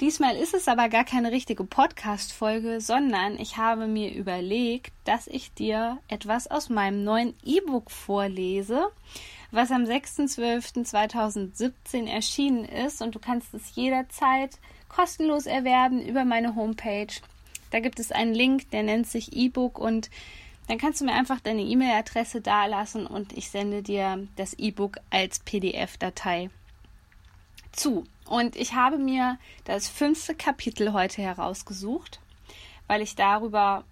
Diesmal ist es aber gar keine richtige Podcast-Folge, sondern ich habe mir überlegt, dass ich dir etwas aus meinem neuen E-Book vorlese, was am 6.12.2017 erschienen ist und du kannst es jederzeit kostenlos erwerben über meine Homepage. Da gibt es einen Link, der nennt sich E-Book und dann kannst du mir einfach deine E-Mail-Adresse dalassen und ich sende dir das E-Book als PDF-Datei zu. Und ich habe mir das fünfte Kapitel heute herausgesucht, weil ich darüber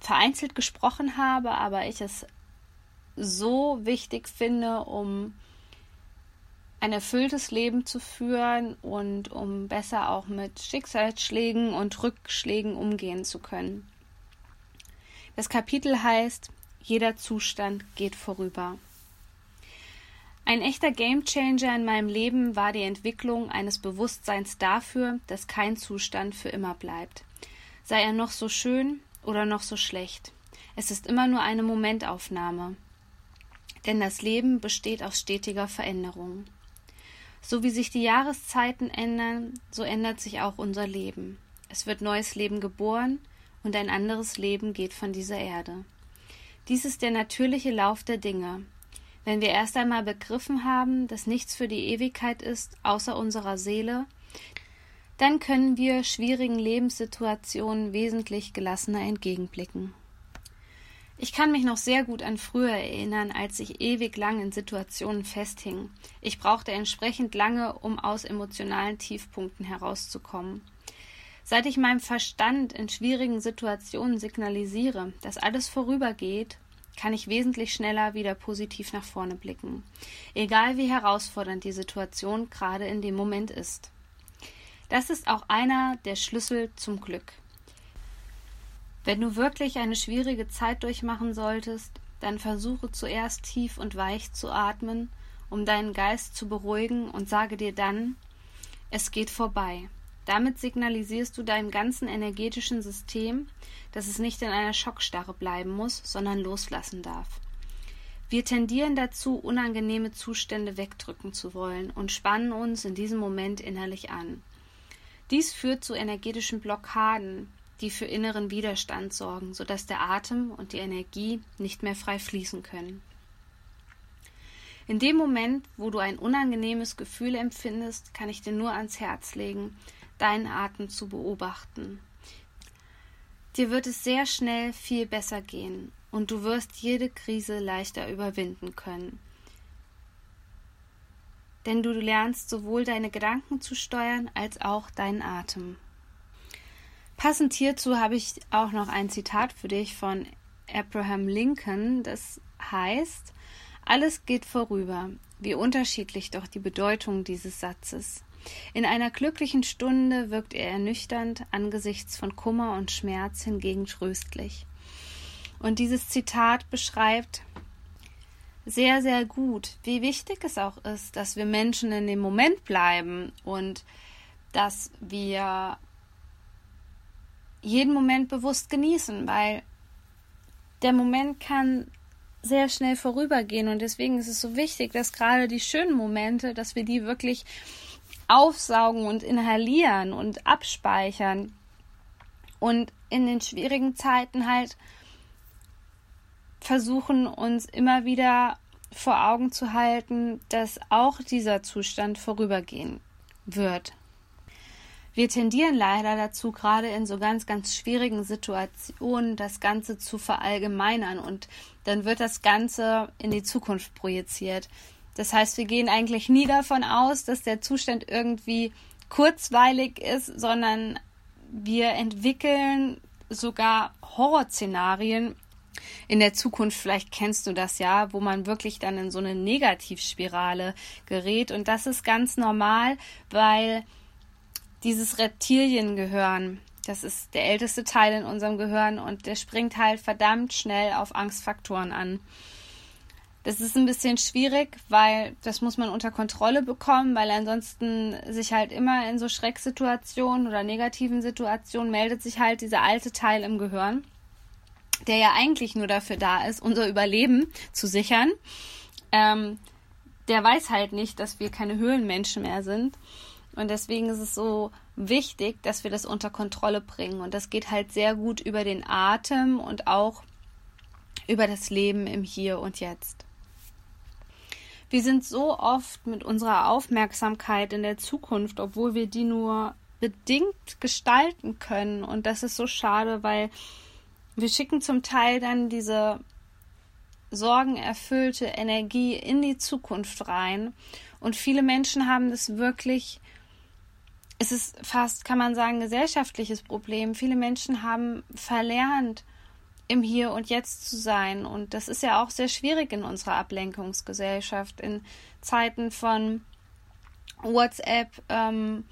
vereinzelt gesprochen habe, aber ich es so wichtig finde, um ein erfülltes Leben zu führen und um besser auch mit Schicksalsschlägen und Rückschlägen umgehen zu können. Das Kapitel heißt Jeder Zustand geht vorüber. Ein echter Gamechanger in meinem Leben war die Entwicklung eines Bewusstseins dafür, dass kein Zustand für immer bleibt. Sei er noch so schön oder noch so schlecht. Es ist immer nur eine Momentaufnahme. Denn das Leben besteht aus stetiger Veränderung. So wie sich die Jahreszeiten ändern, so ändert sich auch unser Leben. Es wird neues Leben geboren und ein anderes Leben geht von dieser Erde. Dies ist der natürliche Lauf der Dinge, wenn wir erst einmal begriffen haben, dass nichts für die Ewigkeit ist, außer unserer Seele, dann können wir schwierigen Lebenssituationen wesentlich gelassener entgegenblicken. Ich kann mich noch sehr gut an früher erinnern, als ich ewig lang in Situationen festhing. Ich brauchte entsprechend lange, um aus emotionalen Tiefpunkten herauszukommen. Seit ich meinem Verstand in schwierigen Situationen signalisiere, dass alles vorübergeht kann ich wesentlich schneller wieder positiv nach vorne blicken, egal wie herausfordernd die Situation gerade in dem Moment ist. Das ist auch einer der Schlüssel zum Glück. Wenn du wirklich eine schwierige Zeit durchmachen solltest, dann versuche zuerst tief und weich zu atmen, um deinen Geist zu beruhigen und sage dir dann, es geht vorbei. Damit signalisierst du deinem ganzen energetischen System, dass es nicht in einer Schockstarre bleiben muss, sondern loslassen darf. Wir tendieren dazu, unangenehme Zustände wegdrücken zu wollen und spannen uns in diesem Moment innerlich an. Dies führt zu energetischen Blockaden, die für inneren Widerstand sorgen, sodass der Atem und die Energie nicht mehr frei fließen können. In dem Moment, wo du ein unangenehmes Gefühl empfindest, kann ich dir nur ans Herz legen, deinen Atem zu beobachten. Dir wird es sehr schnell viel besser gehen und du wirst jede Krise leichter überwinden können. Denn du lernst sowohl deine Gedanken zu steuern als auch deinen Atem. Passend hierzu habe ich auch noch ein Zitat für dich von Abraham Lincoln, das heißt, alles geht vorüber. Wie unterschiedlich doch die Bedeutung dieses Satzes. In einer glücklichen Stunde wirkt er ernüchternd, angesichts von Kummer und Schmerz hingegen tröstlich. Und dieses Zitat beschreibt sehr, sehr gut, wie wichtig es auch ist, dass wir Menschen in dem Moment bleiben und dass wir jeden Moment bewusst genießen, weil der Moment kann sehr schnell vorübergehen und deswegen ist es so wichtig, dass gerade die schönen Momente, dass wir die wirklich aufsaugen und inhalieren und abspeichern und in den schwierigen Zeiten halt versuchen uns immer wieder vor Augen zu halten, dass auch dieser Zustand vorübergehen wird. Wir tendieren leider dazu, gerade in so ganz, ganz schwierigen Situationen das Ganze zu verallgemeinern und dann wird das Ganze in die Zukunft projiziert. Das heißt, wir gehen eigentlich nie davon aus, dass der Zustand irgendwie kurzweilig ist, sondern wir entwickeln sogar Horrorszenarien in der Zukunft, vielleicht kennst du das ja, wo man wirklich dann in so eine Negativspirale gerät. Und das ist ganz normal, weil dieses Reptiliengehirn, Das ist der älteste Teil in unserem Gehirn und der springt halt verdammt schnell auf Angstfaktoren an. Das ist ein bisschen schwierig, weil das muss man unter Kontrolle bekommen, weil ansonsten sich halt immer in so Schrecksituationen oder negativen Situationen meldet sich halt dieser alte Teil im Gehirn, der ja eigentlich nur dafür da ist, unser Überleben zu sichern. Ähm, der weiß halt nicht, dass wir keine Höhlenmenschen mehr sind. Und deswegen ist es so wichtig, dass wir das unter Kontrolle bringen. Und das geht halt sehr gut über den Atem und auch über das Leben im Hier und Jetzt. Wir sind so oft mit unserer Aufmerksamkeit in der Zukunft, obwohl wir die nur bedingt gestalten können. Und das ist so schade, weil wir schicken zum Teil dann diese sorgenerfüllte Energie in die Zukunft rein. Und viele Menschen haben das wirklich, es ist fast, kann man sagen, gesellschaftliches Problem. Viele Menschen haben verlernt, im Hier und Jetzt zu sein. Und das ist ja auch sehr schwierig in unserer Ablenkungsgesellschaft, in Zeiten von WhatsApp, ähm,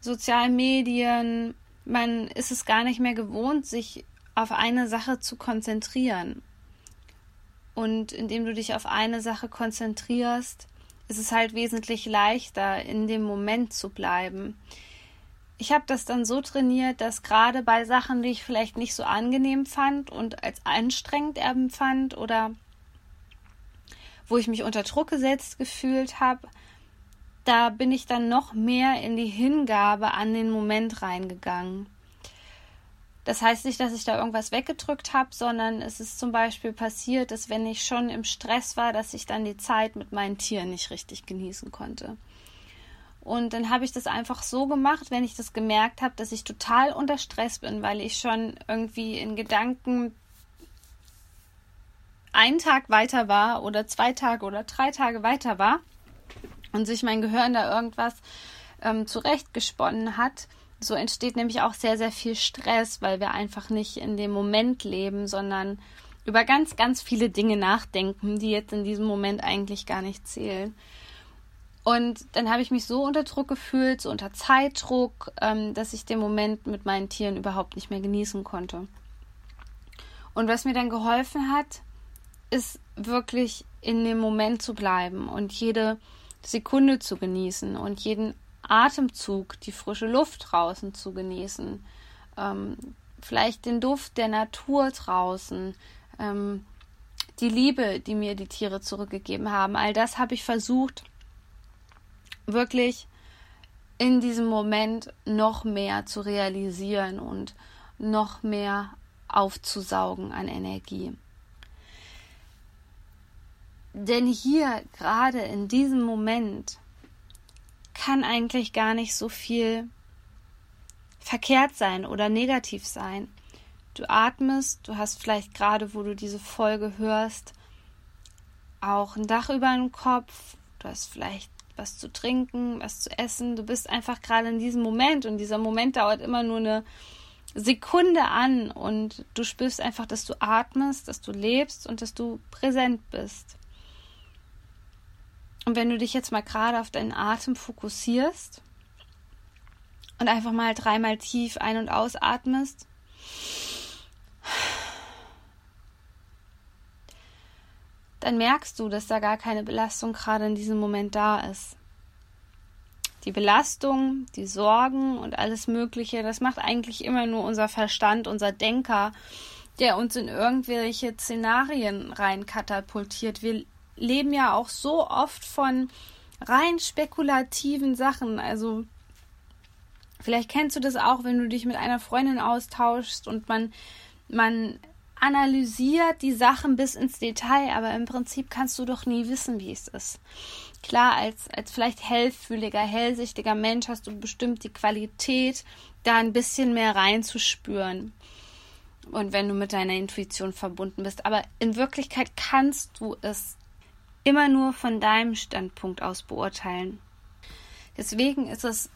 sozialen Medien. Man ist es gar nicht mehr gewohnt, sich auf eine Sache zu konzentrieren. Und indem du dich auf eine Sache konzentrierst, ist es halt wesentlich leichter, in dem Moment zu bleiben ich habe das dann so trainiert, dass gerade bei Sachen, die ich vielleicht nicht so angenehm fand und als anstrengend empfand oder wo ich mich unter Druck gesetzt gefühlt habe, da bin ich dann noch mehr in die Hingabe an den Moment reingegangen. Das heißt nicht, dass ich da irgendwas weggedrückt habe, sondern es ist zum Beispiel passiert, dass wenn ich schon im Stress war, dass ich dann die Zeit mit meinen Tieren nicht richtig genießen konnte. Und dann habe ich das einfach so gemacht, wenn ich das gemerkt habe, dass ich total unter Stress bin, weil ich schon irgendwie in Gedanken einen Tag weiter war oder zwei Tage oder drei Tage weiter war und sich mein Gehirn da irgendwas ähm, zurechtgesponnen hat. So entsteht nämlich auch sehr, sehr viel Stress, weil wir einfach nicht in dem Moment leben, sondern über ganz, ganz viele Dinge nachdenken, die jetzt in diesem Moment eigentlich gar nicht zählen. Und dann habe ich mich so unter Druck gefühlt, so unter Zeitdruck, ähm, dass ich den Moment mit meinen Tieren überhaupt nicht mehr genießen konnte. Und was mir dann geholfen hat, ist wirklich in dem Moment zu bleiben und jede Sekunde zu genießen und jeden Atemzug, die frische Luft draußen zu genießen, ähm, vielleicht den Duft der Natur draußen, ähm, die Liebe, die mir die Tiere zurückgegeben haben. All das habe ich versucht wirklich in diesem Moment noch mehr zu realisieren und noch mehr aufzusaugen an Energie. Denn hier, gerade in diesem Moment, kann eigentlich gar nicht so viel verkehrt sein oder negativ sein. Du atmest, du hast vielleicht gerade, wo du diese Folge hörst, auch ein Dach über dem Kopf, du hast vielleicht was zu trinken, was zu essen. Du bist einfach gerade in diesem Moment und dieser Moment dauert immer nur eine Sekunde an und du spürst einfach, dass du atmest, dass du lebst und dass du präsent bist. Und wenn du dich jetzt mal gerade auf deinen Atem fokussierst und einfach mal dreimal tief ein- und ausatmest, dann merkst du, dass da gar keine Belastung gerade in diesem Moment da ist. Die Belastung, die Sorgen und alles Mögliche, das macht eigentlich immer nur unser Verstand, unser Denker, der uns in irgendwelche Szenarien rein katapultiert. Wir leben ja auch so oft von rein spekulativen Sachen. Also vielleicht kennst du das auch, wenn du dich mit einer Freundin austauschst und man man analysiert die Sachen bis ins Detail, aber im Prinzip kannst du doch nie wissen, wie es ist. Klar, als, als vielleicht hellfühliger, hellsichtiger Mensch hast du bestimmt die Qualität, da ein bisschen mehr reinzuspüren. Und wenn du mit deiner Intuition verbunden bist. Aber in Wirklichkeit kannst du es immer nur von deinem Standpunkt aus beurteilen. Deswegen ist es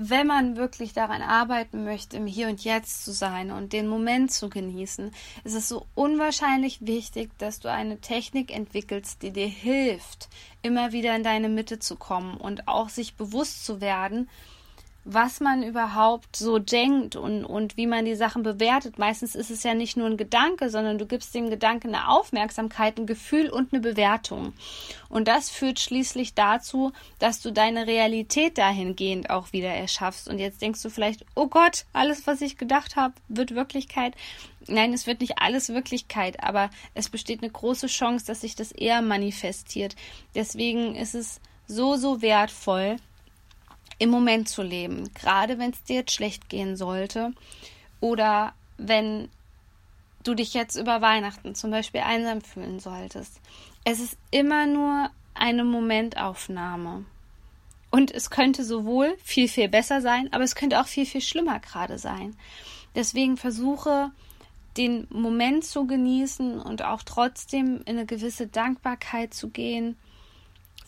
wenn man wirklich daran arbeiten möchte, im Hier und Jetzt zu sein und den Moment zu genießen, ist es so unwahrscheinlich wichtig, dass du eine Technik entwickelst, die dir hilft, immer wieder in deine Mitte zu kommen und auch sich bewusst zu werden, was man überhaupt so denkt und, und wie man die Sachen bewertet. Meistens ist es ja nicht nur ein Gedanke, sondern du gibst dem Gedanken eine Aufmerksamkeit, ein Gefühl und eine Bewertung. Und das führt schließlich dazu, dass du deine Realität dahingehend auch wieder erschaffst. Und jetzt denkst du vielleicht, oh Gott, alles, was ich gedacht habe, wird Wirklichkeit. Nein, es wird nicht alles Wirklichkeit, aber es besteht eine große Chance, dass sich das eher manifestiert. Deswegen ist es so, so wertvoll, im Moment zu leben, gerade wenn es dir jetzt schlecht gehen sollte oder wenn du dich jetzt über Weihnachten zum Beispiel einsam fühlen solltest. Es ist immer nur eine Momentaufnahme. Und es könnte sowohl viel, viel besser sein, aber es könnte auch viel, viel schlimmer gerade sein. Deswegen versuche, den Moment zu genießen und auch trotzdem in eine gewisse Dankbarkeit zu gehen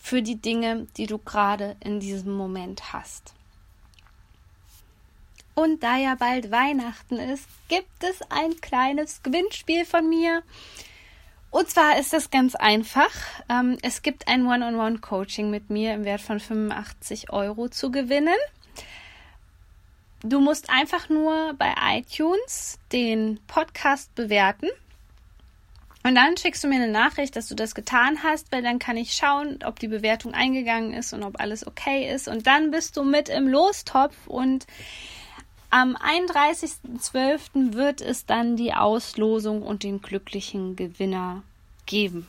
für die Dinge, die du gerade in diesem Moment hast. Und da ja bald Weihnachten ist, gibt es ein kleines Gewinnspiel von mir. Und zwar ist das ganz einfach. Ähm, es gibt ein One-on-One-Coaching mit mir im Wert von 85 Euro zu gewinnen. Du musst einfach nur bei iTunes den Podcast bewerten und dann schickst du mir eine Nachricht, dass du das getan hast, weil dann kann ich schauen, ob die Bewertung eingegangen ist und ob alles okay ist. Und dann bist du mit im Lostopf und am 31.12. wird es dann die Auslosung und den glücklichen Gewinner geben.